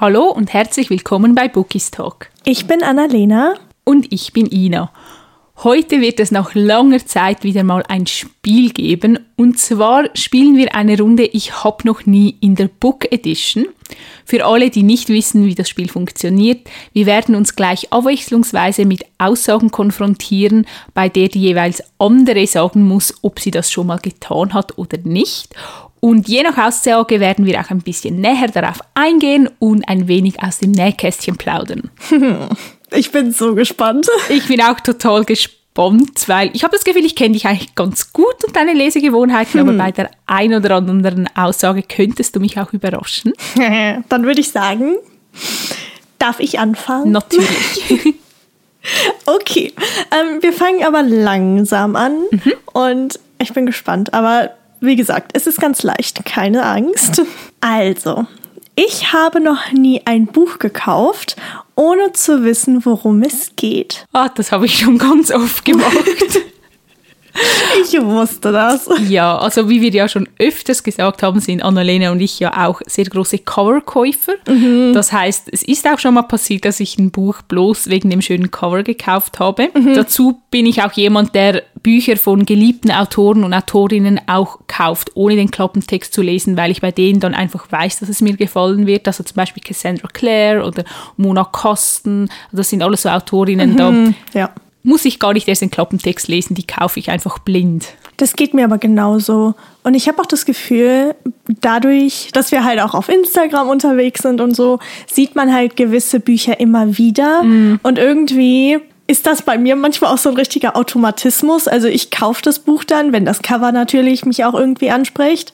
Hallo und herzlich willkommen bei Bookies Talk. Ich bin Annalena. Und ich bin Ina. Heute wird es nach langer Zeit wieder mal ein Spiel geben. Und zwar spielen wir eine Runde Ich hab noch nie in der Book Edition. Für alle, die nicht wissen, wie das Spiel funktioniert, wir werden uns gleich abwechslungsweise mit Aussagen konfrontieren, bei der die jeweils andere sagen muss, ob sie das schon mal getan hat oder nicht. Und je nach Aussage werden wir auch ein bisschen näher darauf eingehen und ein wenig aus dem Nähkästchen plaudern. Ich bin so gespannt. Ich bin auch total gespannt, weil ich habe das Gefühl, ich kenne dich eigentlich ganz gut und deine Lesegewohnheiten, hm. aber bei der ein oder anderen Aussage könntest du mich auch überraschen. Dann würde ich sagen, darf ich anfangen? Natürlich. okay, ähm, wir fangen aber langsam an mhm. und ich bin gespannt, aber wie gesagt, es ist ganz leicht, keine Angst. Also, ich habe noch nie ein Buch gekauft, ohne zu wissen, worum es geht. Ah, das habe ich schon ganz oft gemacht. Ich wusste das. Ja, also wie wir ja schon öfters gesagt haben, sind Annalena und ich ja auch sehr große Coverkäufer. Mhm. Das heißt, es ist auch schon mal passiert, dass ich ein Buch bloß wegen dem schönen Cover gekauft habe. Mhm. Dazu bin ich auch jemand, der Bücher von geliebten Autoren und Autorinnen auch kauft, ohne den Klappentext zu lesen, weil ich bei denen dann einfach weiß, dass es mir gefallen wird. Also zum Beispiel Cassandra Clare oder Mona Kosten. Das sind alles so Autorinnen, mhm. da ja muss ich gar nicht erst den Klappentext lesen, die kaufe ich einfach blind. Das geht mir aber genauso. Und ich habe auch das Gefühl, dadurch, dass wir halt auch auf Instagram unterwegs sind und so, sieht man halt gewisse Bücher immer wieder. Mm. Und irgendwie ist das bei mir manchmal auch so ein richtiger Automatismus. Also ich kaufe das Buch dann, wenn das Cover natürlich mich auch irgendwie anspricht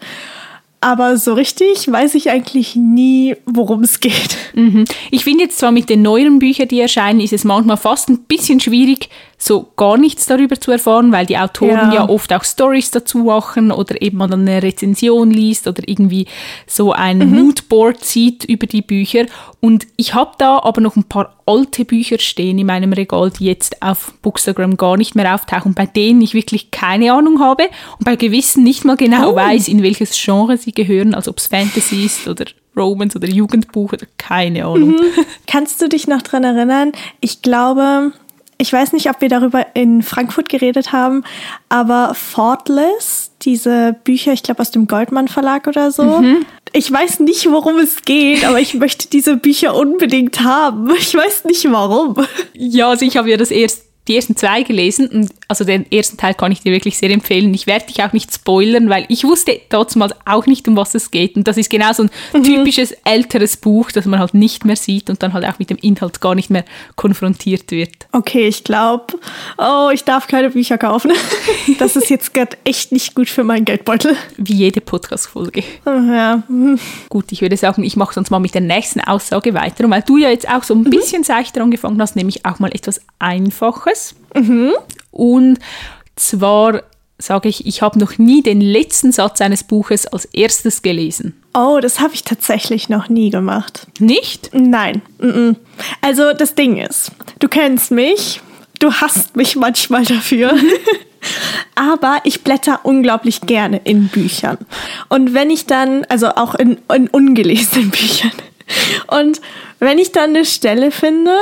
aber so richtig weiß ich eigentlich nie, worum es geht. Mhm. Ich finde jetzt zwar mit den neueren Büchern, die erscheinen, ist es manchmal fast ein bisschen schwierig, so gar nichts darüber zu erfahren, weil die Autoren ja, ja oft auch Stories dazu machen oder eben man dann eine Rezension liest oder irgendwie so ein mhm. Moodboard sieht über die Bücher. Und ich habe da aber noch ein paar alte Bücher stehen in meinem Regal, die jetzt auf Bookstagram gar nicht mehr auftauchen, bei denen ich wirklich keine Ahnung habe und bei gewissen nicht mal genau oh. weiß, in welches Genre sie gehören, also ob es Fantasy ist oder Romance oder Jugendbuch oder keine Ahnung. Mhm. Kannst du dich noch daran erinnern? Ich glaube, ich weiß nicht, ob wir darüber in Frankfurt geredet haben, aber Faultless, diese Bücher, ich glaube aus dem Goldmann Verlag oder so. Mhm. Ich weiß nicht, worum es geht, aber ich möchte diese Bücher unbedingt haben. Ich weiß nicht warum. Ja, also ich habe ja das erst die ersten zwei gelesen und also den ersten Teil kann ich dir wirklich sehr empfehlen. Ich werde dich auch nicht spoilern, weil ich wusste damals auch nicht, um was es geht. Und das ist genau so ein mhm. typisches älteres Buch, das man halt nicht mehr sieht und dann halt auch mit dem Inhalt gar nicht mehr konfrontiert wird. Okay, ich glaube, oh, ich darf keine Bücher kaufen. Das ist jetzt gerade echt nicht gut für meinen Geldbeutel. Wie jede Podcast-Folge. Oh, ja. Gut, ich würde sagen, ich mache sonst mal mit der nächsten Aussage weiter. Und weil du ja jetzt auch so ein mhm. bisschen seichter angefangen hast, nehme ich auch mal etwas Einfaches. Mhm. Und zwar sage ich, ich habe noch nie den letzten Satz eines Buches als erstes gelesen. Oh, das habe ich tatsächlich noch nie gemacht. Nicht? Nein. Also das Ding ist, du kennst mich, du hasst mich manchmal dafür. Aber ich blätter unglaublich gerne in Büchern. Und wenn ich dann, also auch in, in ungelesenen Büchern. Und wenn ich dann eine Stelle finde,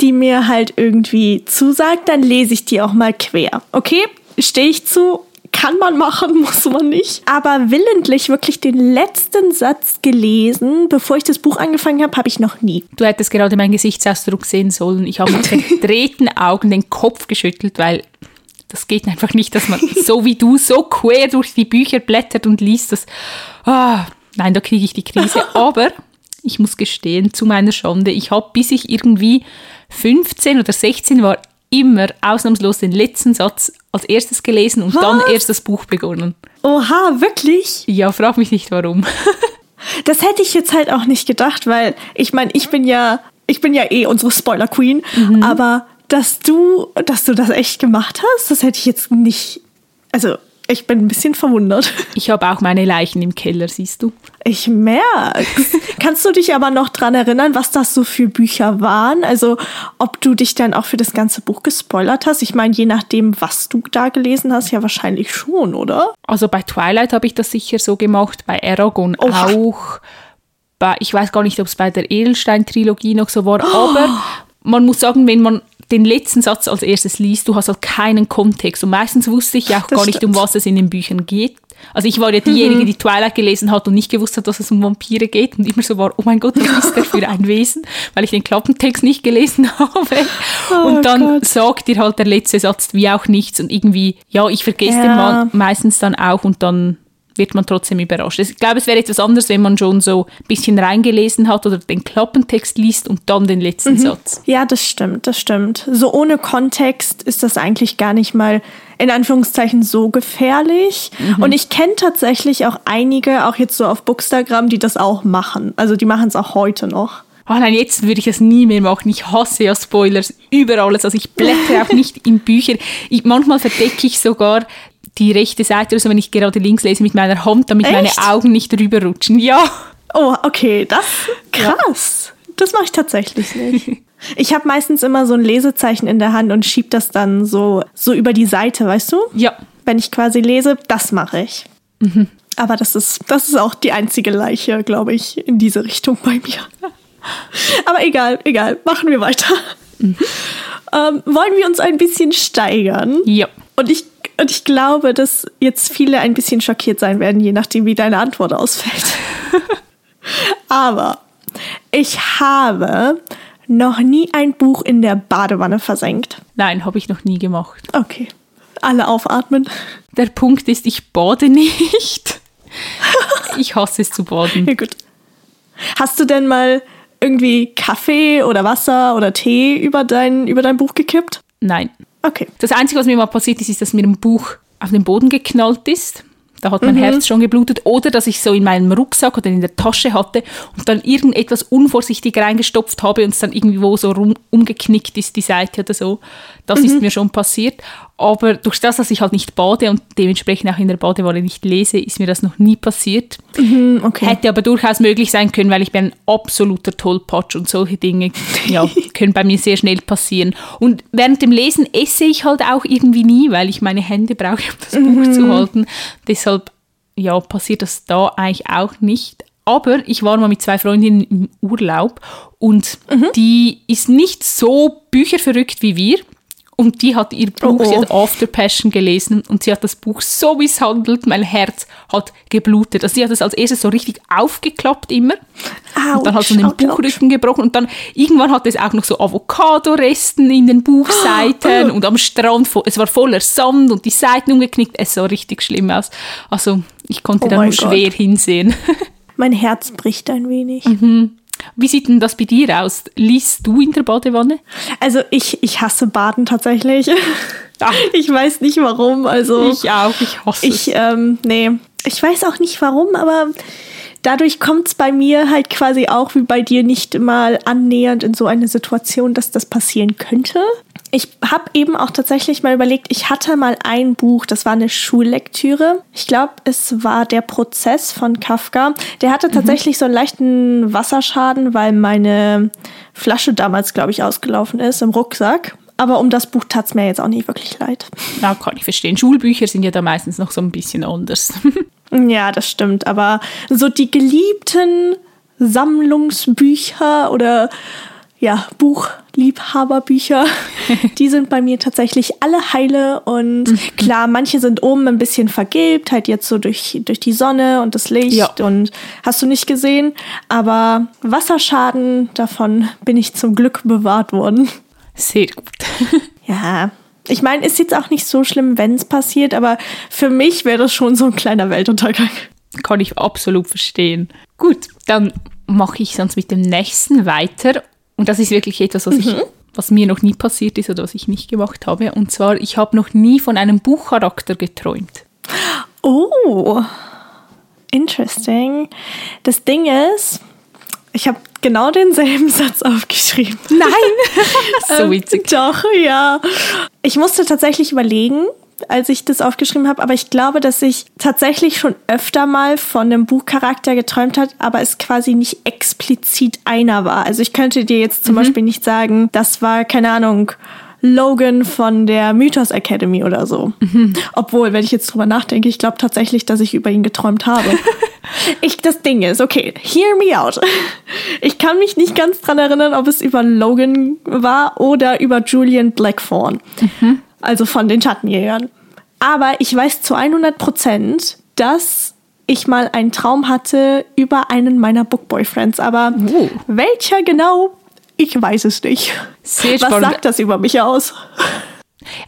die mir halt irgendwie zusagt, dann lese ich die auch mal quer. Okay, stehe ich zu, kann man machen, muss man nicht. Aber willentlich wirklich den letzten Satz gelesen, bevor ich das Buch angefangen habe, habe ich noch nie. Du hättest gerade meinen Gesichtsausdruck sehen sollen. Ich habe mit verdrehten Augen den Kopf geschüttelt, weil das geht einfach nicht, dass man so wie du so quer durch die Bücher blättert und liest. Das, oh, nein, da kriege ich die Krise. Aber ich muss gestehen, zu meiner Schande, ich habe, bis ich irgendwie 15 oder 16 war, immer ausnahmslos den letzten Satz als erstes gelesen und Was? dann erst das Buch begonnen. Oha, wirklich? Ja, frag mich nicht warum. das hätte ich jetzt halt auch nicht gedacht, weil ich meine, ich bin ja, ich bin ja eh unsere Spoiler Queen, mhm. aber dass du, dass du das echt gemacht hast, das hätte ich jetzt nicht, also ich bin ein bisschen verwundert. Ich habe auch meine Leichen im Keller, siehst du. Ich merk's. Kannst du dich aber noch dran erinnern, was das so für Bücher waren? Also, ob du dich dann auch für das ganze Buch gespoilert hast? Ich meine, je nachdem, was du da gelesen hast, ja wahrscheinlich schon, oder? Also bei Twilight habe ich das sicher so gemacht, bei Aragon Oha. auch. bei, ich weiß gar nicht, ob es bei der Edelstein-Trilogie noch so war, oh. aber man muss sagen, wenn man den letzten Satz als erstes liest, du hast halt keinen Kontext. Und meistens wusste ich auch das gar nicht, um was es in den Büchern geht. Also ich war ja diejenige, mhm. die Twilight gelesen hat und nicht gewusst hat, dass es um Vampire geht und immer so war, oh mein Gott, was ist der für ein Wesen? Weil ich den Klappentext nicht gelesen habe. Oh und dann Gott. sagt dir halt der letzte Satz wie auch nichts und irgendwie, ja, ich vergesse ja. den meistens dann auch und dann wird man trotzdem überrascht. Ich glaube, es wäre etwas anderes, wenn man schon so ein bisschen reingelesen hat oder den Klappentext liest und dann den letzten mhm. Satz. Ja, das stimmt, das stimmt. So ohne Kontext ist das eigentlich gar nicht mal in Anführungszeichen so gefährlich. Mhm. Und ich kenne tatsächlich auch einige, auch jetzt so auf Bookstagram, die das auch machen. Also die machen es auch heute noch. Oh nein, jetzt würde ich es nie mehr machen. Ich hasse ja Spoilers über alles. Also ich blättere auch nicht in Bücher. Ich, manchmal verdecke ich sogar die rechte Seite, also wenn ich gerade links lese, mit meiner Hand, damit Echt? meine Augen nicht rüberrutschen. Ja. Oh, okay, das krass. Ja. Das mache ich tatsächlich nicht. Ich habe meistens immer so ein Lesezeichen in der Hand und schieb das dann so, so über die Seite, weißt du? Ja. Wenn ich quasi lese, das mache ich. Mhm. Aber das ist, das ist auch die einzige Leiche, glaube ich, in diese Richtung bei mir. Aber egal, egal, machen wir weiter. Mhm. Ähm, wollen wir uns ein bisschen steigern? Ja. Und ich und ich glaube, dass jetzt viele ein bisschen schockiert sein werden, je nachdem, wie deine Antwort ausfällt. Aber ich habe noch nie ein Buch in der Badewanne versenkt. Nein, habe ich noch nie gemacht. Okay. Alle aufatmen. Der Punkt ist, ich bade nicht. ich hasse es zu baden. Ja, gut. Hast du denn mal irgendwie Kaffee oder Wasser oder Tee über dein, über dein Buch gekippt? Nein. Okay. Das Einzige, was mir mal passiert ist, ist, dass mir ein Buch auf den Boden geknallt ist. Da hat mein mhm. Herz schon geblutet. Oder dass ich so in meinem Rucksack oder in der Tasche hatte und dann irgendetwas unvorsichtig reingestopft habe und es dann irgendwo so rum, umgeknickt ist, die Seite oder so. Das mhm. ist mir schon passiert. Aber durch das, dass ich halt nicht bade und dementsprechend auch in der Badewanne nicht lese, ist mir das noch nie passiert. Mhm, okay. Hätte aber durchaus möglich sein können, weil ich bin ein absoluter Tollpatsch und solche Dinge ja, können bei mir sehr schnell passieren. Und während dem Lesen esse ich halt auch irgendwie nie, weil ich meine Hände brauche, um das mhm. Buch zu halten. Deshalb ja, passiert das da eigentlich auch nicht. Aber ich war mal mit zwei Freundinnen im Urlaub und mhm. die ist nicht so bücherverrückt wie wir. Und die hat ihr Buch, oh, oh. sie hat After Passion gelesen und sie hat das Buch so misshandelt, mein Herz hat geblutet. Also sie hat es als erstes so richtig aufgeklappt immer. Ouch, und dann hat sie den Buchrücken ouch. gebrochen und dann irgendwann hatte es auch noch so Avocado-Resten in den Buchseiten oh. und am Strand, es war voller Sand und die Seiten umgeknickt. Es sah richtig schlimm aus. Also ich konnte oh da nur schwer Gott. hinsehen. Mein Herz bricht ein wenig. Mhm. Wie sieht denn das bei dir aus? Liest du in der Badewanne? Also ich, ich hasse Baden tatsächlich. Ach. Ich weiß nicht warum. Also ich auch, ich hasse ich. Ähm, nee, ich weiß auch nicht warum, aber dadurch kommt es bei mir halt quasi auch wie bei dir nicht mal annähernd in so eine Situation, dass das passieren könnte ich habe eben auch tatsächlich mal überlegt, ich hatte mal ein Buch, das war eine Schullektüre. Ich glaube, es war der Prozess von Kafka. Der hatte mhm. tatsächlich mhm. so einen leichten Wasserschaden, weil meine Flasche damals, glaube ich, ausgelaufen ist im Rucksack. Aber um das Buch tat es mir jetzt auch nicht wirklich leid. Na, kann ich verstehen. Schulbücher sind ja da meistens noch so ein bisschen anders. ja, das stimmt. Aber so die geliebten Sammlungsbücher oder ja, Buchliebhaberbücher, die sind bei mir tatsächlich alle heile und mhm. klar, manche sind oben ein bisschen vergilbt, halt jetzt so durch, durch die Sonne und das Licht ja. und hast du nicht gesehen, aber Wasserschaden, davon bin ich zum Glück bewahrt worden. Sehr gut. ja, ich meine, ist jetzt auch nicht so schlimm, wenn es passiert, aber für mich wäre das schon so ein kleiner Weltuntergang. Kann ich absolut verstehen. Gut, dann mache ich sonst mit dem nächsten weiter und das ist wirklich etwas, was, mhm. ich, was mir noch nie passiert ist oder was ich nicht gemacht habe. Und zwar, ich habe noch nie von einem Buchcharakter geträumt. Oh, interesting. Das Ding ist, ich habe genau denselben Satz aufgeschrieben. Nein, so ähm, witzig. doch, ja. Ich musste tatsächlich überlegen, als ich das aufgeschrieben habe, aber ich glaube, dass ich tatsächlich schon öfter mal von einem Buchcharakter geträumt hat, aber es quasi nicht explizit einer war. Also ich könnte dir jetzt zum mhm. Beispiel nicht sagen, das war, keine Ahnung, Logan von der Mythos Academy oder so. Mhm. Obwohl, wenn ich jetzt drüber nachdenke, ich glaube tatsächlich, dass ich über ihn geträumt habe. ich, das Ding ist, okay, hear me out. Ich kann mich nicht ganz dran erinnern, ob es über Logan war oder über Julian Blackthorn. Mhm. Also von den Schattenjägern. Aber ich weiß zu 100 Prozent, dass ich mal einen Traum hatte über einen meiner Book-Boyfriends. Aber oh. welcher genau ich weiß es nicht. Sehr Was sagt das über mich aus?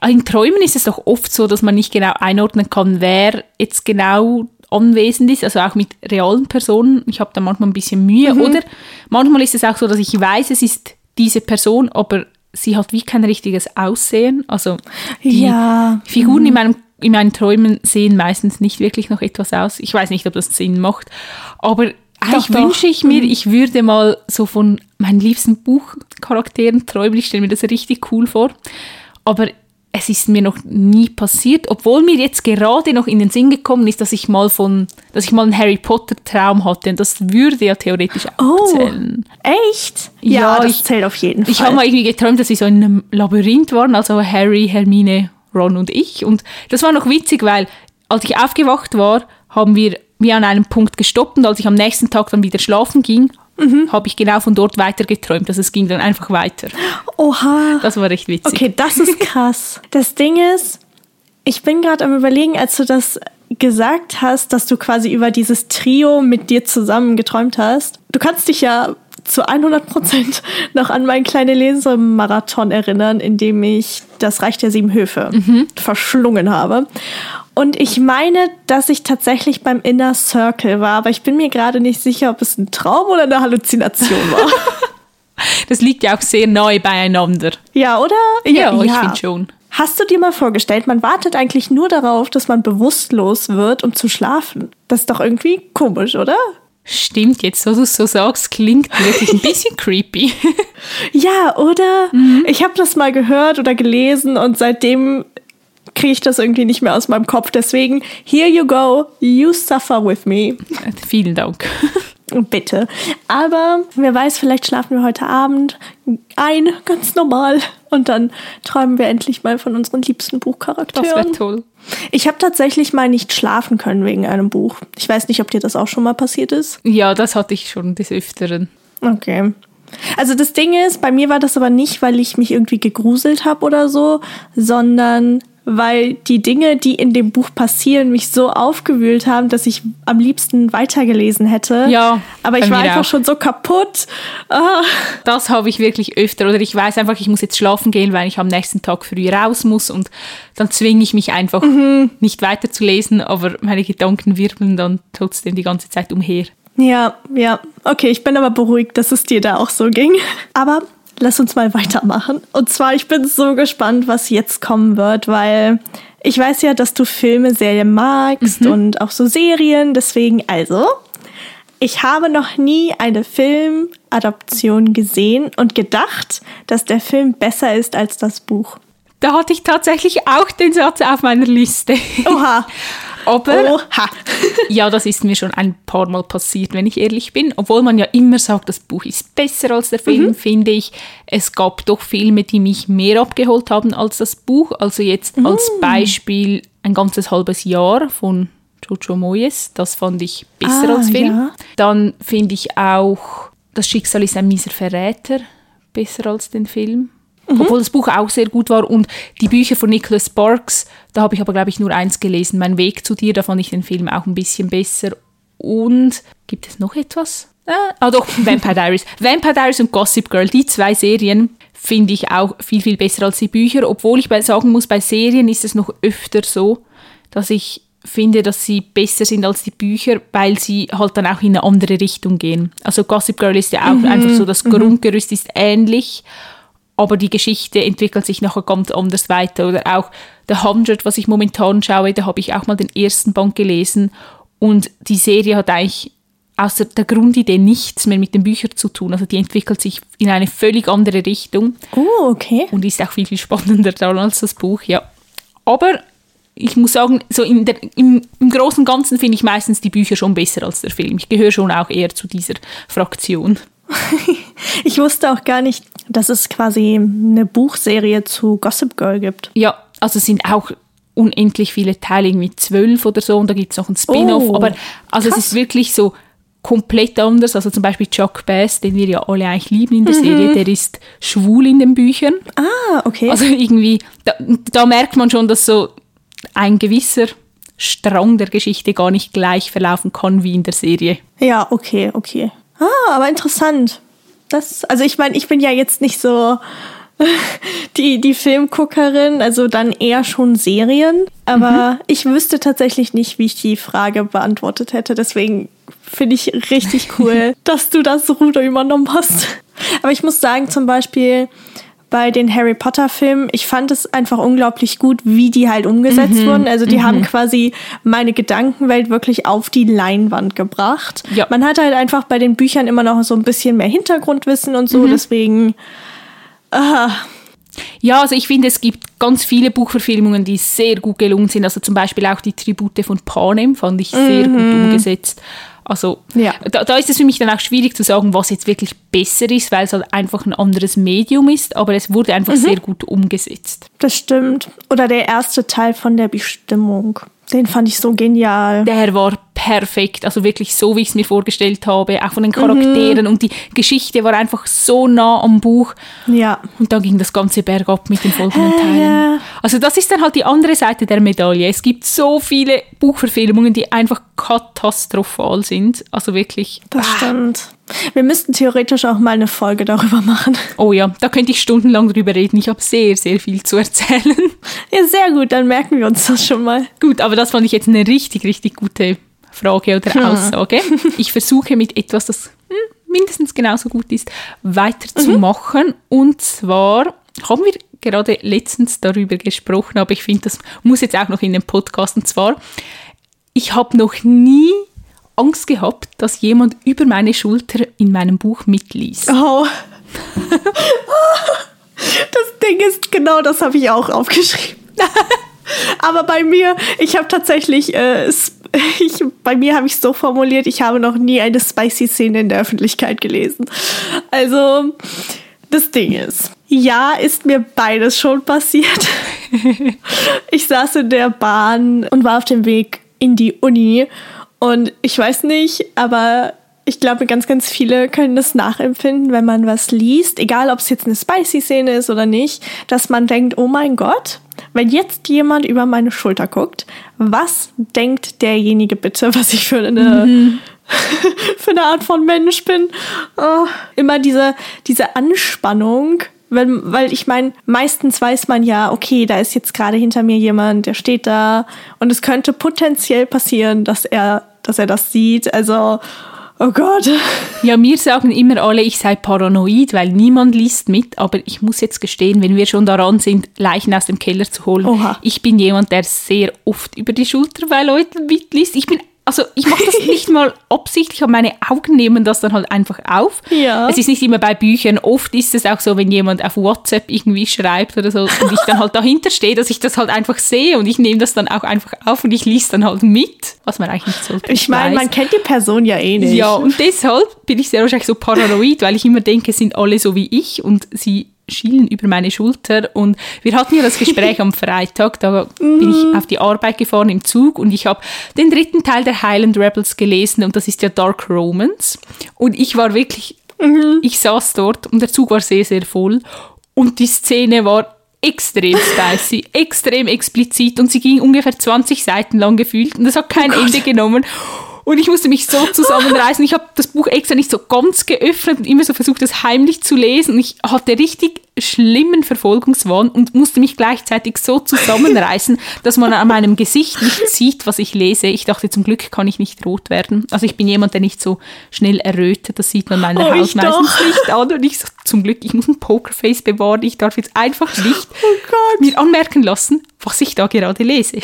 In Träumen ist es doch oft so, dass man nicht genau einordnen kann, wer jetzt genau anwesend ist, also auch mit realen Personen. Ich habe da manchmal ein bisschen Mühe. Mhm. Oder manchmal ist es auch so, dass ich weiß, es ist diese Person, aber sie hat wie kein richtiges Aussehen. Also die ja. Figuren mhm. in, meinem, in meinen Träumen sehen meistens nicht wirklich noch etwas aus. Ich weiß nicht, ob das Sinn macht. Aber eigentlich wünsche ich mir, mhm. ich würde mal so von meinen liebsten Buchcharakteren träumen. Ich stelle mir das richtig cool vor. Aber es ist mir noch nie passiert, obwohl mir jetzt gerade noch in den Sinn gekommen ist, dass ich mal von, dass ich mal einen Harry Potter Traum hatte und das würde ja theoretisch auch oh, zählen. Echt? Ja, ja das ich, zählt auf jeden Fall. Ich habe mal irgendwie geträumt, dass wir so in einem Labyrinth waren, also Harry, Hermine, Ron und ich und das war noch witzig, weil als ich aufgewacht war, haben wir wie an einem Punkt gestoppt und als ich am nächsten Tag dann wieder schlafen ging, mhm. habe ich genau von dort weiter geträumt. Also es ging dann einfach weiter. Oha. Das war recht witzig. Okay, das ist krass. das Ding ist, ich bin gerade am überlegen, als du das gesagt hast, dass du quasi über dieses Trio mit dir zusammen geträumt hast. Du kannst dich ja zu 100 Prozent noch an meinen kleinen Lesemarathon erinnern, in dem ich das Reich der Sieben Höfe mhm. verschlungen habe. Und ich meine, dass ich tatsächlich beim Inner Circle war, aber ich bin mir gerade nicht sicher, ob es ein Traum oder eine Halluzination war. das liegt ja auch sehr neu beieinander. Ja, oder? Ja, ja. ich finde schon. Hast du dir mal vorgestellt, man wartet eigentlich nur darauf, dass man bewusstlos wird, um zu schlafen? Das ist doch irgendwie komisch, oder? Stimmt, jetzt, so du es so sagst, klingt wirklich ein bisschen creepy. Ja, oder? Mhm. Ich habe das mal gehört oder gelesen und seitdem kriege ich das irgendwie nicht mehr aus meinem Kopf. Deswegen, here you go, you suffer with me. Vielen Dank. Bitte. Aber wer weiß, vielleicht schlafen wir heute Abend ein, ganz normal. Und dann träumen wir endlich mal von unseren liebsten Buchcharakteren. Das wäre toll. Ich habe tatsächlich mal nicht schlafen können wegen einem Buch. Ich weiß nicht, ob dir das auch schon mal passiert ist. Ja, das hatte ich schon des Öfteren. Okay. Also das Ding ist, bei mir war das aber nicht, weil ich mich irgendwie gegruselt habe oder so, sondern weil die Dinge, die in dem Buch passieren, mich so aufgewühlt haben, dass ich am liebsten weitergelesen hätte. Ja. Aber ich war einfach auch. schon so kaputt. Ah. Das habe ich wirklich öfter. Oder ich weiß einfach, ich muss jetzt schlafen gehen, weil ich am nächsten Tag früh raus muss und dann zwinge ich mich einfach mhm. nicht weiterzulesen, aber meine Gedanken wirbeln dann trotzdem die ganze Zeit umher. Ja, ja. Okay, ich bin aber beruhigt, dass es dir da auch so ging. Aber lass uns mal weitermachen. Und zwar, ich bin so gespannt, was jetzt kommen wird, weil ich weiß ja, dass du Filme sehr magst mhm. und auch so Serien. Deswegen, also, ich habe noch nie eine Filmadaption gesehen und gedacht, dass der Film besser ist als das Buch. Da hatte ich tatsächlich auch den Satz auf meiner Liste. Oha. Aber Oha. ja, das ist mir schon ein paar Mal passiert, wenn ich ehrlich bin. Obwohl man ja immer sagt, das Buch ist besser als der Film, mhm. finde ich. Es gab doch Filme, die mich mehr abgeholt haben als das Buch. Also jetzt mhm. als Beispiel ein ganzes halbes Jahr von Jojo Moyes. Das fand ich besser ah, als Film. Ja. Dann finde ich auch Das Schicksal ist ein mieser Verräter besser als den Film. Mhm. Obwohl das Buch auch sehr gut war. Und die Bücher von Nicholas Sparks, da habe ich aber, glaube ich, nur eins gelesen. Mein Weg zu dir, da fand ich den Film auch ein bisschen besser. Und gibt es noch etwas? Ah, ah doch, Vampire Diaries. Vampire Diaries und Gossip Girl, die zwei Serien finde ich auch viel, viel besser als die Bücher. Obwohl ich sagen muss, bei Serien ist es noch öfter so, dass ich finde, dass sie besser sind als die Bücher, weil sie halt dann auch in eine andere Richtung gehen. Also Gossip Girl ist ja auch mhm. einfach so, das mhm. Grundgerüst ist ähnlich aber die Geschichte entwickelt sich nachher ganz anders weiter. Oder auch The Hundred, was ich momentan schaue, da habe ich auch mal den ersten Band gelesen und die Serie hat eigentlich außer der Grundidee nichts mehr mit den Büchern zu tun. Also die entwickelt sich in eine völlig andere Richtung. Oh, okay. Und ist auch viel, viel spannender dann als das Buch, ja. Aber ich muss sagen, so der, im, im Großen und Ganzen finde ich meistens die Bücher schon besser als der Film. Ich gehöre schon auch eher zu dieser Fraktion. ich wusste auch gar nicht, dass es quasi eine Buchserie zu Gossip Girl gibt. Ja, also es sind auch unendlich viele Teile, irgendwie zwölf oder so, und da gibt es noch ein Spin-off. Oh, aber also krass. es ist wirklich so komplett anders. Also zum Beispiel Chuck Bass, den wir ja alle eigentlich lieben in der Serie, der ist schwul in den Büchern. Ah, okay. Also irgendwie, da, da merkt man schon, dass so ein gewisser Strang der Geschichte gar nicht gleich verlaufen kann wie in der Serie. ja, okay, okay. Ah, aber interessant. Das, also ich meine, ich bin ja jetzt nicht so die, die Filmguckerin, also dann eher schon Serien. Aber ich wüsste tatsächlich nicht, wie ich die Frage beantwortet hätte. Deswegen finde ich richtig cool, dass du das Ruder übernommen hast. Aber ich muss sagen, zum Beispiel bei den Harry Potter Filmen, ich fand es einfach unglaublich gut, wie die halt umgesetzt wurden. Also die haben quasi meine Gedankenwelt wirklich auf die Leinwand gebracht. Ja. Man hat halt einfach bei den Büchern immer noch so ein bisschen mehr Hintergrundwissen und so. Deswegen Ja, also ich finde, es gibt ganz viele Buchverfilmungen, die sehr gut gelungen sind. Also zum Beispiel auch die Tribute von Panem fand ich sehr gut umgesetzt. Also Ja. da, da ist es für mich dann auch schwierig zu sagen, was jetzt wirklich besser ist, weil es halt einfach ein anderes Medium ist, aber es wurde einfach sehr gut umgesetzt. Das stimmt. Oder der erste Teil von der Bestimmung. Den fand ich so genial. Der war perfekt, also wirklich so, wie ich es mir vorgestellt habe, auch von den Charakteren und die Geschichte war einfach so nah am Buch. Ja. Und dann ging das ganze bergab mit den folgenden Äh, Teilen. ja. Also das ist dann halt die andere Seite der Medaille. Es gibt so viele Buchverfilmungen, die einfach katastrophal sind. Also wirklich. Das stimmt. Wir müssten theoretisch auch mal eine Folge darüber machen. Oh ja, da könnte ich stundenlang drüber reden. Ich habe sehr, sehr viel zu erzählen. Ja, sehr gut, dann merken wir uns das schon mal. Gut, aber das fand ich jetzt eine richtig, richtig gute Frage oder Aussage. Ich versuche mit etwas, das hm, mindestens genauso gut ist, weiterzumachen. Und zwar haben wir gerade letztens darüber gesprochen, aber ich finde, das muss jetzt auch noch in den Podcast. Und zwar, ich habe noch nie Angst gehabt, dass jemand über meine Schulter in meinem Buch mitliest. Oh. Das Ding ist, genau das habe ich auch aufgeschrieben. Aber bei mir, ich habe tatsächlich, äh, ich, bei mir habe ich es so formuliert, ich habe noch nie eine spicy Szene in der Öffentlichkeit gelesen. Also, das Ding ist, ja, ist mir beides schon passiert. Ich saß in der Bahn und war auf dem Weg in die Uni und ich weiß nicht, aber ich glaube, ganz, ganz viele können das nachempfinden, wenn man was liest, egal ob es jetzt eine spicy Szene ist oder nicht, dass man denkt, oh mein Gott, wenn jetzt jemand über meine Schulter guckt, was denkt derjenige bitte, was ich für eine, für eine Art von Mensch bin? Oh, immer diese, diese Anspannung. Wenn, weil ich meine, meistens weiß man ja, okay, da ist jetzt gerade hinter mir jemand, der steht da und es könnte potenziell passieren, dass er, dass er das sieht. Also, oh Gott. Ja, mir sagen immer alle, ich sei paranoid, weil niemand liest mit. Aber ich muss jetzt gestehen, wenn wir schon daran sind, Leichen aus dem Keller zu holen, Oha. ich bin jemand, der sehr oft über die Schulter bei Leuten mitliest. Ich bin, also ich mache das nicht mal absichtlich, aber meine Augen nehmen das dann halt einfach auf. Ja. Es ist nicht immer bei Büchern. Oft ist es auch so, wenn jemand auf WhatsApp irgendwie schreibt oder so und ich dann halt dahinter stehe, dass ich das halt einfach sehe und ich nehme das dann auch einfach auf und ich lese dann halt mit, was man eigentlich nicht sollte. Ich meine, man kennt die Person ja eh nicht. Ja, und deshalb bin ich sehr wahrscheinlich so paranoid, weil ich immer denke, es sind alle so wie ich und sie schielen über meine Schulter. Und wir hatten ja das Gespräch am Freitag, da bin ich auf die Arbeit gefahren im Zug und ich habe den dritten Teil der Highland Rebels gelesen und das ist ja Dark Romance. Und ich war wirklich, ich saß dort und der Zug war sehr, sehr voll und die Szene war extrem spicy, extrem explizit und sie ging ungefähr 20 Seiten lang gefühlt und das hat kein Ende genommen. Und ich musste mich so zusammenreißen. Ich habe das Buch extra nicht so ganz geöffnet und immer so versucht, das heimlich zu lesen. Und ich hatte richtig schlimmen Verfolgungswahn und musste mich gleichzeitig so zusammenreißen, dass man an meinem Gesicht nicht sieht, was ich lese. Ich dachte, zum Glück kann ich nicht rot werden. Also ich bin jemand, der nicht so schnell errötet. Das sieht man meiner Oh, Haut meistens nicht an. Und ich so, zum Glück, ich muss ein Pokerface bewahren. Ich darf jetzt einfach nicht Oh mir anmerken lassen, was ich da gerade lese.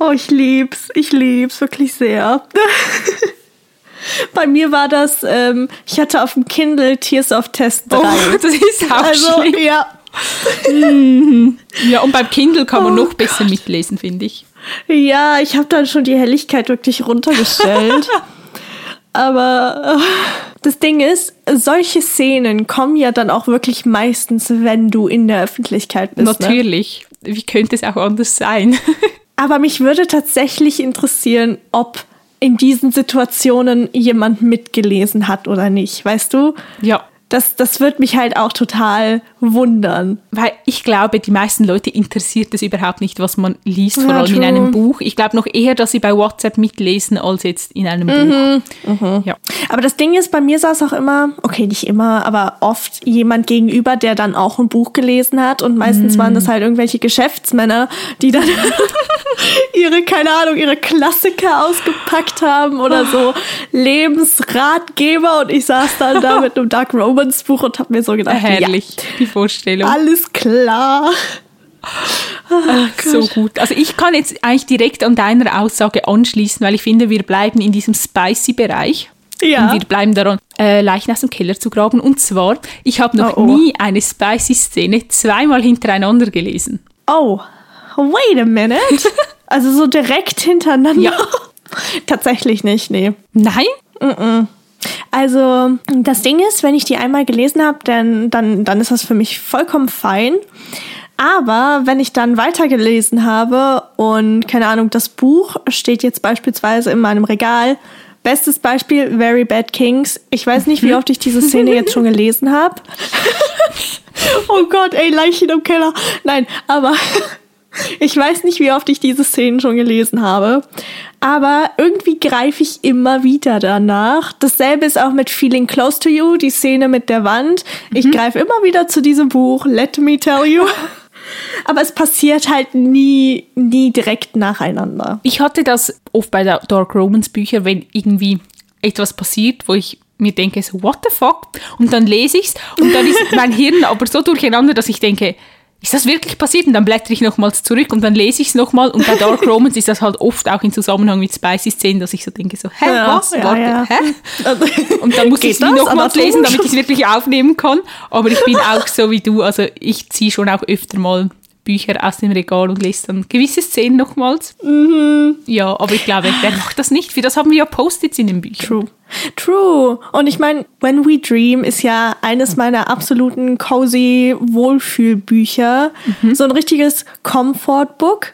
Oh, ich lieb's. Ich lieb's wirklich sehr. Bei mir war das, ähm, ich hatte auf dem Kindle Tears of Test 3. Oh, das ist auch also, schlimm. ja. Ja, und beim Kindle kann man noch besser mitlesen, finde ich. Ja, ich habe dann schon die Helligkeit wirklich runtergestellt. Aber äh, das Ding ist, solche Szenen kommen ja dann auch wirklich meistens, wenn du in der Öffentlichkeit bist. Ne? Natürlich. Ne? Wie könnte es auch anders sein? Aber mich würde tatsächlich interessieren, ob in diesen Situationen jemand mitgelesen hat oder nicht, weißt du? Ja das, das wird mich halt auch total wundern. Weil ich glaube, die meisten Leute interessiert es überhaupt nicht, was man liest, vor ja, allem true. in einem Buch. Ich glaube noch eher, dass sie bei WhatsApp mitlesen, als jetzt in einem mhm. Buch. Mhm. Ja. Aber das Ding ist, bei mir saß auch immer, okay, nicht immer, aber oft jemand gegenüber, der dann auch ein Buch gelesen hat. Und meistens mhm. waren das halt irgendwelche Geschäftsmänner, die dann ihre, keine Ahnung, ihre Klassiker ausgepackt haben oder so Lebensratgeber. Und ich saß dann da mit einem Dark Romance Buch und habe mir so gedacht, herrlich, ja, die Vorstellung. Alles klar. Oh, so gut. Also ich kann jetzt eigentlich direkt an deiner Aussage anschließen, weil ich finde, wir bleiben in diesem Spicy-Bereich. Ja. Und wir bleiben daran, äh, Leichen aus dem Keller zu graben. Und zwar, ich habe noch oh, oh. nie eine Spicy-Szene zweimal hintereinander gelesen. Oh, wait a minute. also so direkt hintereinander? Ja. Tatsächlich nicht, nee. Nein? Mm, -mm. Also das Ding ist, wenn ich die einmal gelesen habe, dann, dann, dann ist das für mich vollkommen fein. Aber wenn ich dann weitergelesen habe und keine Ahnung, das Buch steht jetzt beispielsweise in meinem Regal. Bestes Beispiel, Very Bad Kings. Ich weiß nicht, wie oft ich diese Szene jetzt schon gelesen habe. oh Gott, ey, Leichen im Keller. Nein, aber ich weiß nicht, wie oft ich diese Szenen schon gelesen habe. Aber irgendwie greife ich immer wieder danach. Dasselbe ist auch mit Feeling Close to You, die Szene mit der Wand. Ich mhm. greife immer wieder zu diesem Buch, Let Me Tell You. Aber es passiert halt nie, nie direkt nacheinander. Ich hatte das oft bei der Dark Romans Bücher, wenn irgendwie etwas passiert, wo ich mir denke, so, what the fuck? Und dann lese ich es und dann ist mein Hirn aber so durcheinander, dass ich denke, ist das wirklich passiert? Und dann blättere ich nochmals zurück und dann lese ich es nochmal. Und bei Dark Romans ist das halt oft auch in Zusammenhang mit Spicy-Szenen, dass ich so denke, so, hä, ja, was? Ja, Warte, ja. hä? Und dann muss ich es nochmals lesen, damit ich es wirklich aufnehmen kann. Aber ich bin auch so wie du, also ich ziehe schon auch öfter mal Bücher aus dem Regal und lese dann gewisse Szenen nochmals. Mhm. Ja, aber ich glaube, wer macht das nicht? Für das haben wir ja Post-its in den Büchern. True. True. Und ich meine, When We Dream ist ja eines meiner absoluten cozy Wohlfühlbücher. Mhm. So ein richtiges Comfort-Book.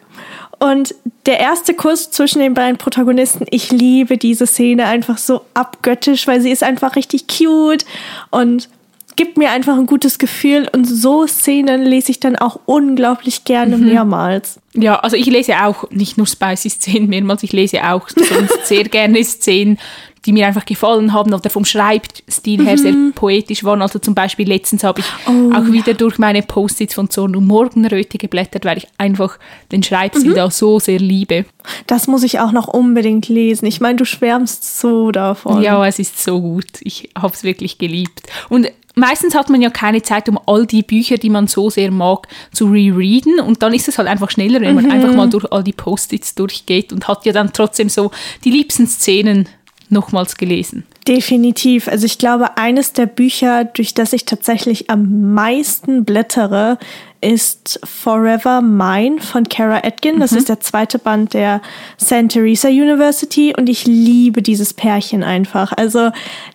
Und der erste Kuss zwischen den beiden Protagonisten, ich liebe diese Szene einfach so abgöttisch, weil sie ist einfach richtig cute und gibt mir einfach ein gutes Gefühl und so Szenen lese ich dann auch unglaublich gerne mhm. mehrmals. Ja, also ich lese auch nicht nur spicy Szenen mehrmals, ich lese auch sonst sehr gerne Szenen, die mir einfach gefallen haben oder vom Schreibstil her mhm. sehr poetisch waren. Also zum Beispiel letztens habe ich oh, auch wieder ja. durch meine Post-its von Zorn und Morgenröte geblättert, weil ich einfach den Schreibstil mhm. da so sehr liebe. Das muss ich auch noch unbedingt lesen. Ich meine, du schwärmst so davon. Ja, es ist so gut. Ich habe es wirklich geliebt. Und meistens hat man ja keine Zeit, um all die Bücher, die man so sehr mag, zu rereaden. Und dann ist es halt einfach schneller, wenn man mhm. einfach mal durch all die Post-its durchgeht und hat ja dann trotzdem so die liebsten Szenen nochmals gelesen. Definitiv. Also ich glaube, eines der Bücher, durch das ich tatsächlich am meisten blättere, ist Forever Mine von Kara Atkin. Das mhm. ist der zweite Band der St. Teresa University und ich liebe dieses Pärchen einfach. Also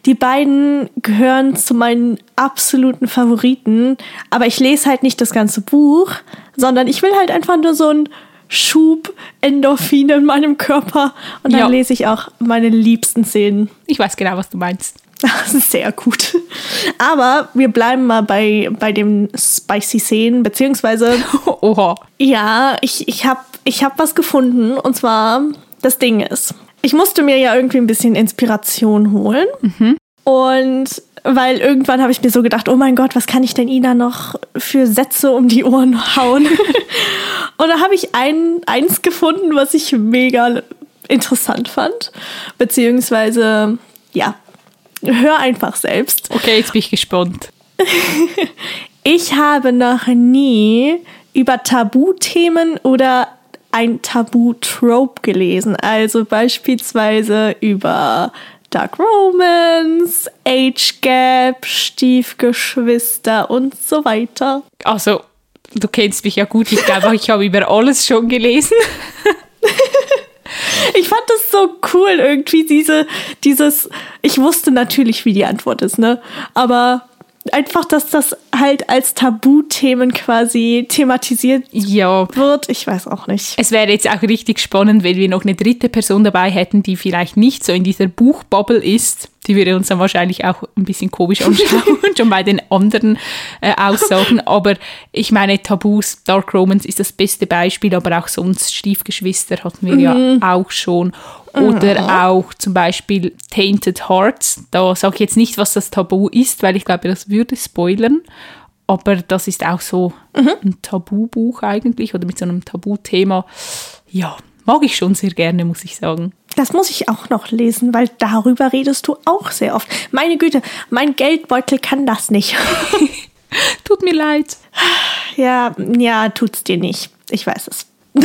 die beiden gehören zu meinen absoluten Favoriten, aber ich lese halt nicht das ganze Buch, sondern ich will halt einfach nur so ein Schub Endorphine in meinem Körper und dann ja. lese ich auch meine liebsten Szenen. Ich weiß genau, was du meinst. Das ist sehr gut. Aber wir bleiben mal bei, bei den spicy Szenen, beziehungsweise. Oha. Ja, ich, ich habe ich hab was gefunden. Und zwar, das Ding ist, ich musste mir ja irgendwie ein bisschen Inspiration holen. Mhm. Und weil irgendwann habe ich mir so gedacht, oh mein Gott, was kann ich denn Ina noch für Sätze um die Ohren hauen? und da habe ich ein, eins gefunden, was ich mega interessant fand. Beziehungsweise, ja, hör einfach selbst. Okay, jetzt bin ich gespannt. ich habe noch nie über Tabuthemen oder ein Tabu-Trope gelesen. Also beispielsweise über Dark Romance, Age Gap, Stiefgeschwister und so weiter. Also, du kennst mich ja gut. Ich glaube, ich habe über alles schon gelesen. ich fand das so cool irgendwie, diese, dieses, ich wusste natürlich, wie die Antwort ist, ne? Aber einfach, dass das halt als Tabuthemen quasi thematisiert ja. wird. Ich weiß auch nicht. Es wäre jetzt auch richtig spannend, wenn wir noch eine dritte Person dabei hätten, die vielleicht nicht so in dieser Buchbubble ist. Die würde uns dann wahrscheinlich auch ein bisschen komisch anschauen, schon bei den anderen äh, Aussagen. Aber ich meine, Tabus, Dark Romance ist das beste Beispiel, aber auch sonst Stiefgeschwister hatten wir mhm. ja auch schon. Oder mhm. auch zum Beispiel Tainted Hearts. Da sage ich jetzt nicht, was das Tabu ist, weil ich glaube, das würde spoilern. Aber das ist auch so mhm. ein Tabubuch eigentlich oder mit so einem Tabuthema. Ja, mag ich schon sehr gerne, muss ich sagen. Das muss ich auch noch lesen, weil darüber redest du auch sehr oft. Meine Güte, mein Geldbeutel kann das nicht. Tut mir leid. Ja, ja, tut's dir nicht. Ich weiß es.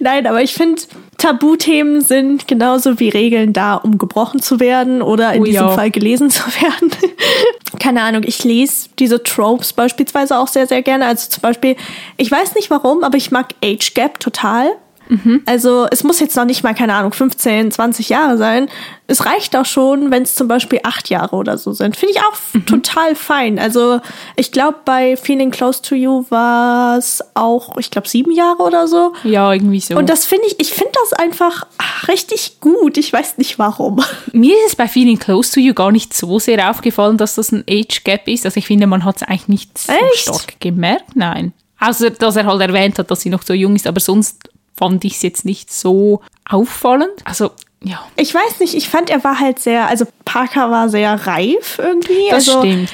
Nein, aber ich finde, Tabuthemen sind genauso wie Regeln da, um gebrochen zu werden oder in oh, diesem ja. Fall gelesen zu werden. Keine Ahnung, ich lese diese Tropes beispielsweise auch sehr, sehr gerne. Also zum Beispiel, ich weiß nicht warum, aber ich mag Age Gap total. Mhm. Also es muss jetzt noch nicht mal, keine Ahnung, 15, 20 Jahre sein. Es reicht auch schon, wenn es zum Beispiel acht Jahre oder so sind. Finde ich auch mhm. total fein. Also ich glaube, bei Feeling Close to You war es auch, ich glaube, sieben Jahre oder so. Ja, irgendwie so. Und das finde ich, ich finde das einfach richtig gut. Ich weiß nicht warum. Mir ist es bei Feeling Close to You gar nicht so sehr aufgefallen, dass das ein Age Gap ist. Also ich finde, man hat es eigentlich nicht so Echt? stark gemerkt. Nein. Außer, dass er halt erwähnt hat, dass sie noch so jung ist, aber sonst fand ich es jetzt nicht so auffallend. Also ja. Ich weiß nicht, ich fand, er war halt sehr, also Parker war sehr reif irgendwie. Das also, stimmt.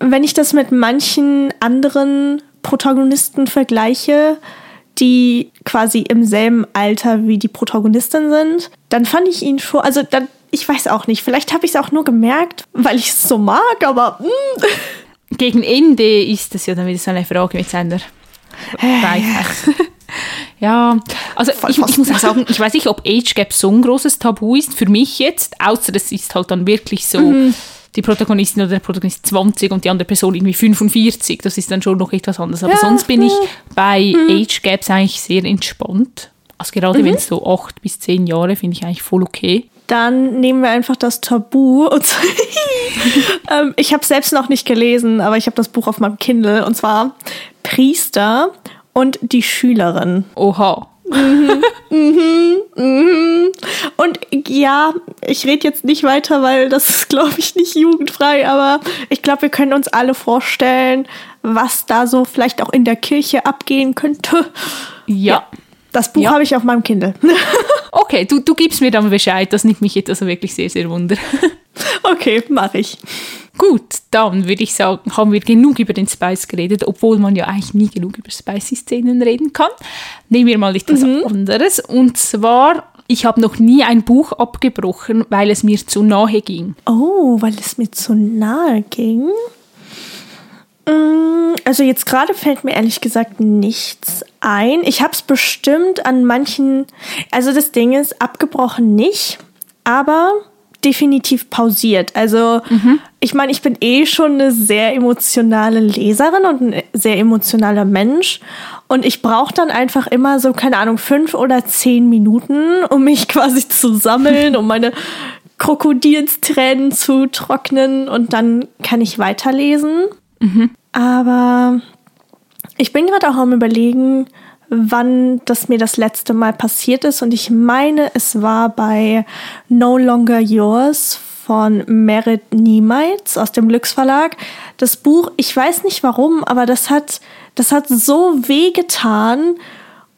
Wenn ich das mit manchen anderen Protagonisten vergleiche, die quasi im selben Alter wie die Protagonistin sind, dann fand ich ihn schon, also dann, ich weiß auch nicht, vielleicht habe ich es auch nur gemerkt, weil ich es so mag, aber. Mm. Gegen Ende ist es ja dann wieder so eine Frage mit seiner Weisheit. Ja, also ich, ich, muss auch sagen, ich weiß nicht, ob Age Gap so ein großes Tabu ist für mich jetzt, außer es ist halt dann wirklich so, mhm. die Protagonistin oder der Protagonist 20 und die andere Person irgendwie 45. Das ist dann schon noch etwas anderes. Aber ja, sonst bin ich bei mhm. Age Gaps eigentlich sehr entspannt. Also gerade mhm. wenn es so acht bis zehn Jahre, finde ich eigentlich voll okay. Dann nehmen wir einfach das Tabu. Und ähm, ich habe es selbst noch nicht gelesen, aber ich habe das Buch auf meinem Kindle und zwar Priester und die Schülerin. Oha. mhm, mhm, mhm. Und ja, ich rede jetzt nicht weiter, weil das ist, glaube ich, nicht jugendfrei, aber ich glaube, wir können uns alle vorstellen, was da so vielleicht auch in der Kirche abgehen könnte. Ja. ja das Buch ja. habe ich auf meinem Kindle. okay, du, du gibst mir dann Bescheid, das nimmt mich jetzt also wirklich sehr, sehr wunder. okay, mache ich. Gut, dann würde ich sagen, haben wir genug über den Spice geredet, obwohl man ja eigentlich nie genug über Spicy-Szenen reden kann. Nehmen wir mal etwas mhm. anderes. Und zwar, ich habe noch nie ein Buch abgebrochen, weil es mir zu nahe ging. Oh, weil es mir zu nahe ging? Mm, also jetzt gerade fällt mir ehrlich gesagt nichts ein. Ich habe es bestimmt an manchen, also das Ding ist, abgebrochen nicht, aber definitiv pausiert. Also mhm. ich meine, ich bin eh schon eine sehr emotionale Leserin und ein sehr emotionaler Mensch. Und ich brauche dann einfach immer so, keine Ahnung, fünf oder zehn Minuten, um mich quasi zu sammeln, um meine Krokodilstränen zu trocknen und dann kann ich weiterlesen. Mhm. Aber ich bin gerade auch am Überlegen, wann das mir das letzte Mal passiert ist. Und ich meine, es war bei No Longer Yours von Merit Niemeitz aus dem Lux Verlag. Das Buch, ich weiß nicht warum, aber das hat, das hat so weh getan.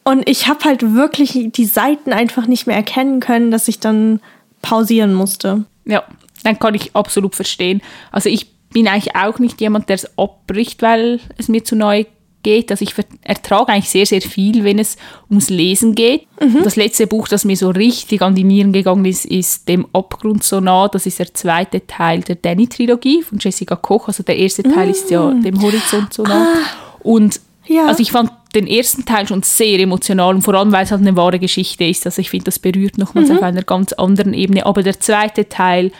Und ich habe halt wirklich die Seiten einfach nicht mehr erkennen können, dass ich dann pausieren musste. Ja, dann kann ich absolut verstehen. Also ich bin eigentlich auch nicht jemand, der es abbricht, weil es mir zu neu geht. Also ich ertrage eigentlich sehr, sehr viel, wenn es ums Lesen geht. Mhm. Das letzte Buch, das mir so richtig an die Nieren gegangen ist, ist Dem Abgrund so nah. Das ist der zweite Teil der Danny-Trilogie von Jessica Koch. Also der erste Teil mhm. ist ja mm. Dem Horizont so nah. Ah. Und ja. also ich fand den ersten Teil schon sehr emotional und vor allem, weil es halt eine wahre Geschichte ist. Also ich finde, das berührt nochmals mhm. auf einer ganz anderen Ebene. Aber der zweite Teil,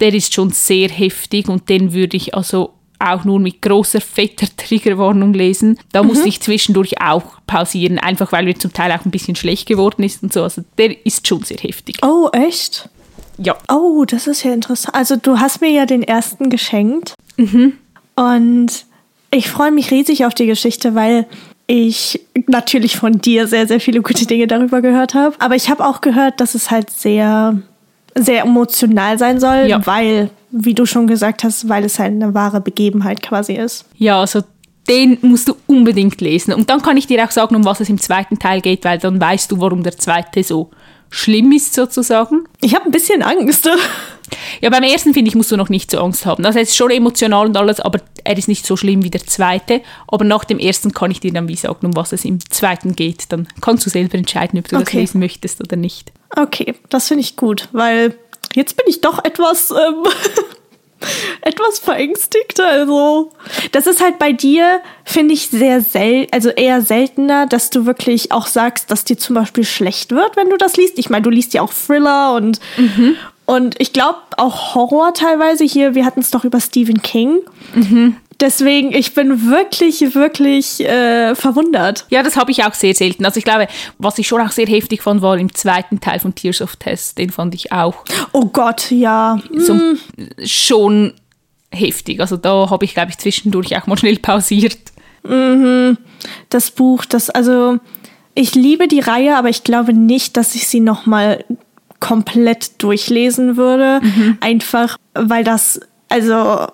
der ist schon sehr heftig und den würde ich also auch nur mit großer, fetter Triggerwarnung lesen. Da mhm. musste ich zwischendurch auch pausieren, einfach weil mir zum Teil auch ein bisschen schlecht geworden ist und so. Also der ist schon sehr heftig. Oh, echt? Ja. Oh, das ist ja interessant. Also du hast mir ja den ersten geschenkt. Mhm. Und ich freue mich riesig auf die Geschichte, weil ich natürlich von dir sehr, sehr viele gute Dinge darüber gehört habe. Aber ich habe auch gehört, dass es halt sehr, sehr emotional sein soll, ja. weil, wie du schon gesagt hast, weil es halt eine wahre Begebenheit quasi ist. Ja, also den musst du unbedingt lesen. Und dann kann ich dir auch sagen, um was es im zweiten Teil geht, weil dann weißt du, warum der zweite so schlimm ist sozusagen. Ich habe ein bisschen Angst. Ja, beim ersten finde ich, musst du noch nicht so Angst haben. Also er ist schon emotional und alles, aber er ist nicht so schlimm wie der zweite. Aber nach dem ersten kann ich dir dann wie sagen, um was es im zweiten geht. Dann kannst du selber entscheiden, ob du okay. das lesen möchtest oder nicht. Okay, das finde ich gut, weil jetzt bin ich doch etwas, ähm, etwas verängstigt. Also, das ist halt bei dir, finde ich, sehr selten, also eher seltener, dass du wirklich auch sagst, dass dir zum Beispiel schlecht wird, wenn du das liest. Ich meine, du liest ja auch Thriller und, mhm. Und ich glaube auch Horror teilweise hier. Wir hatten es doch über Stephen King. Mhm. Deswegen, ich bin wirklich, wirklich äh, verwundert. Ja, das habe ich auch sehr selten. Also ich glaube, was ich schon auch sehr heftig fand, war im zweiten Teil von Tears of Test. Den fand ich auch. Oh Gott, ja. So, mm. Schon heftig. Also da habe ich, glaube ich, zwischendurch auch mal schnell pausiert. Mhm. Das Buch, das, also ich liebe die Reihe, aber ich glaube nicht, dass ich sie nochmal komplett durchlesen würde. Mhm. Einfach, weil das, also,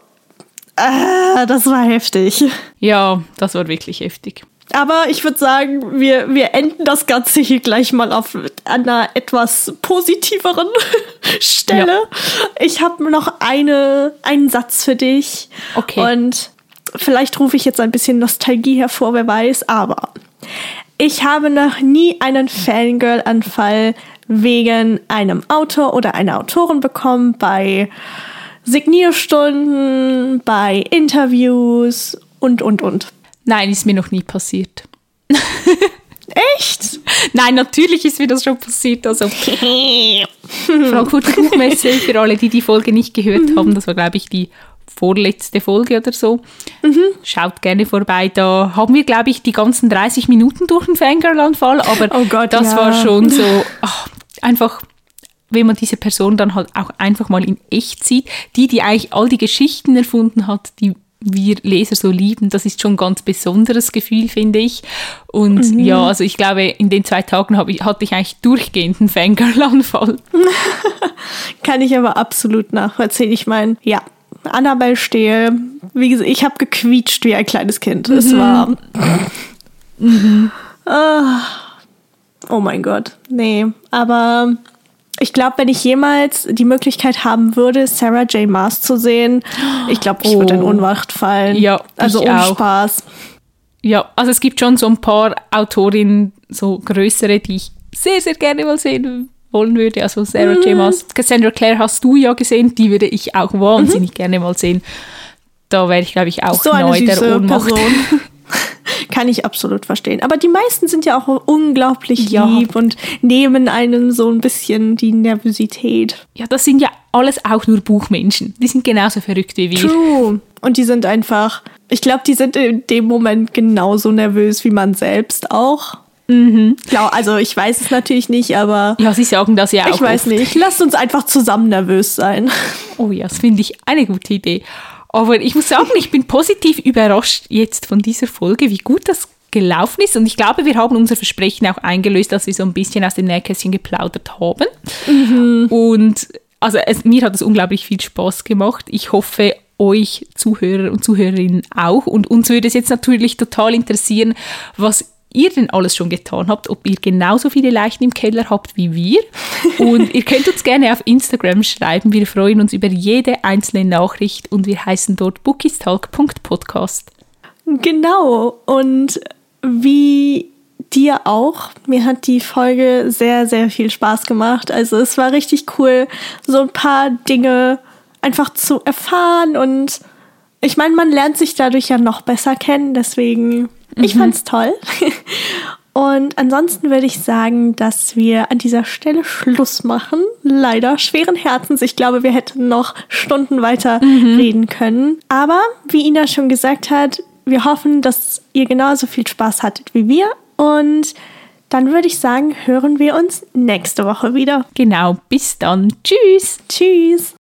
äh, das war heftig. Ja, das war wirklich heftig. Aber ich würde sagen, wir, wir enden das Ganze hier gleich mal auf einer etwas positiveren Stelle. Ja. Ich habe noch eine, einen Satz für dich. Okay. Und vielleicht rufe ich jetzt ein bisschen Nostalgie hervor, wer weiß. Aber ich habe noch nie einen Fangirl-Anfall wegen einem Autor oder einer Autorin bekommen bei Signierstunden, bei Interviews und, und, und. Nein, ist mir noch nie passiert. Echt? Nein, natürlich ist mir das schon passiert. Also Frankfurt Buchmesse, für alle, die die Folge nicht gehört mhm. haben, das war, glaube ich, die vorletzte Folge oder so. Mhm. Schaut gerne vorbei. Da haben wir, glaube ich, die ganzen 30 Minuten durch den Fangirl-Anfall, aber oh Gott, das ja. war schon so ach, einfach wenn man diese Person dann halt auch einfach mal in echt sieht, die, die eigentlich all die Geschichten erfunden hat, die wir Leser so lieben, das ist schon ein ganz besonderes Gefühl, finde ich. Und mhm. ja, also ich glaube, in den zwei Tagen ich, hatte ich eigentlich durchgehend einen Fangirl-Anfall. Kann ich aber absolut nachvollziehen. Ich meine, ja, Annabelle stehe. Wie gesagt, ich habe gequietscht wie ein kleines Kind. Mhm. Es war. Mhm. Oh, oh mein Gott. Nee, aber ich glaube, wenn ich jemals die Möglichkeit haben würde, Sarah J. Maas zu sehen, ich glaube, ich oh. würde in Ohnmacht fallen. Ja, also ohne auch. Spaß. Ja, also es gibt schon so ein paar Autorinnen, so größere, die ich sehr, sehr gerne mal sehen wollen würde. Also Sarah mm. J. Maas. Cassandra Clare hast du ja gesehen, die würde ich auch wahnsinnig mhm. gerne mal sehen. Da wäre ich, glaube ich, auch so neu der Ohnmacht. Kann ich absolut verstehen. Aber die meisten sind ja auch unglaublich ja. lieb und nehmen einem so ein bisschen die Nervosität. Ja, das sind ja alles auch nur Buchmenschen. Die sind genauso verrückt wie wir. True. Und die sind einfach, ich glaube, die sind in dem Moment genauso nervös wie man selbst auch. Mhm. Ja, also ich weiß es natürlich nicht, aber. Ja, sie sagen das ja auch. Ich weiß oft. nicht. Lasst uns einfach zusammen nervös sein. Oh ja, das finde ich eine gute Idee. Aber ich muss sagen, ich bin positiv überrascht jetzt von dieser Folge, wie gut das gelaufen ist. Und ich glaube, wir haben unser Versprechen auch eingelöst, dass wir so ein bisschen aus dem Nähkästchen geplaudert haben. Mhm. Und also es, mir hat es unglaublich viel Spaß gemacht. Ich hoffe, euch Zuhörer und Zuhörerinnen auch. Und uns würde es jetzt natürlich total interessieren, was ihr denn alles schon getan habt, ob ihr genauso viele Leichen im Keller habt wie wir. Und ihr könnt uns gerne auf Instagram schreiben. Wir freuen uns über jede einzelne Nachricht und wir heißen dort bookistalk.podcast. Genau. Und wie dir auch. Mir hat die Folge sehr, sehr viel Spaß gemacht. Also es war richtig cool, so ein paar Dinge einfach zu erfahren und ich meine, man lernt sich dadurch ja noch besser kennen, deswegen Mhm. Ich fand's toll. Und ansonsten würde ich sagen, dass wir an dieser Stelle Schluss machen. Leider schweren Herzens. Ich glaube, wir hätten noch Stunden weiter mhm. reden können. Aber wie Ina schon gesagt hat, wir hoffen, dass ihr genauso viel Spaß hattet wie wir. Und dann würde ich sagen, hören wir uns nächste Woche wieder. Genau, bis dann. Tschüss. Tschüss.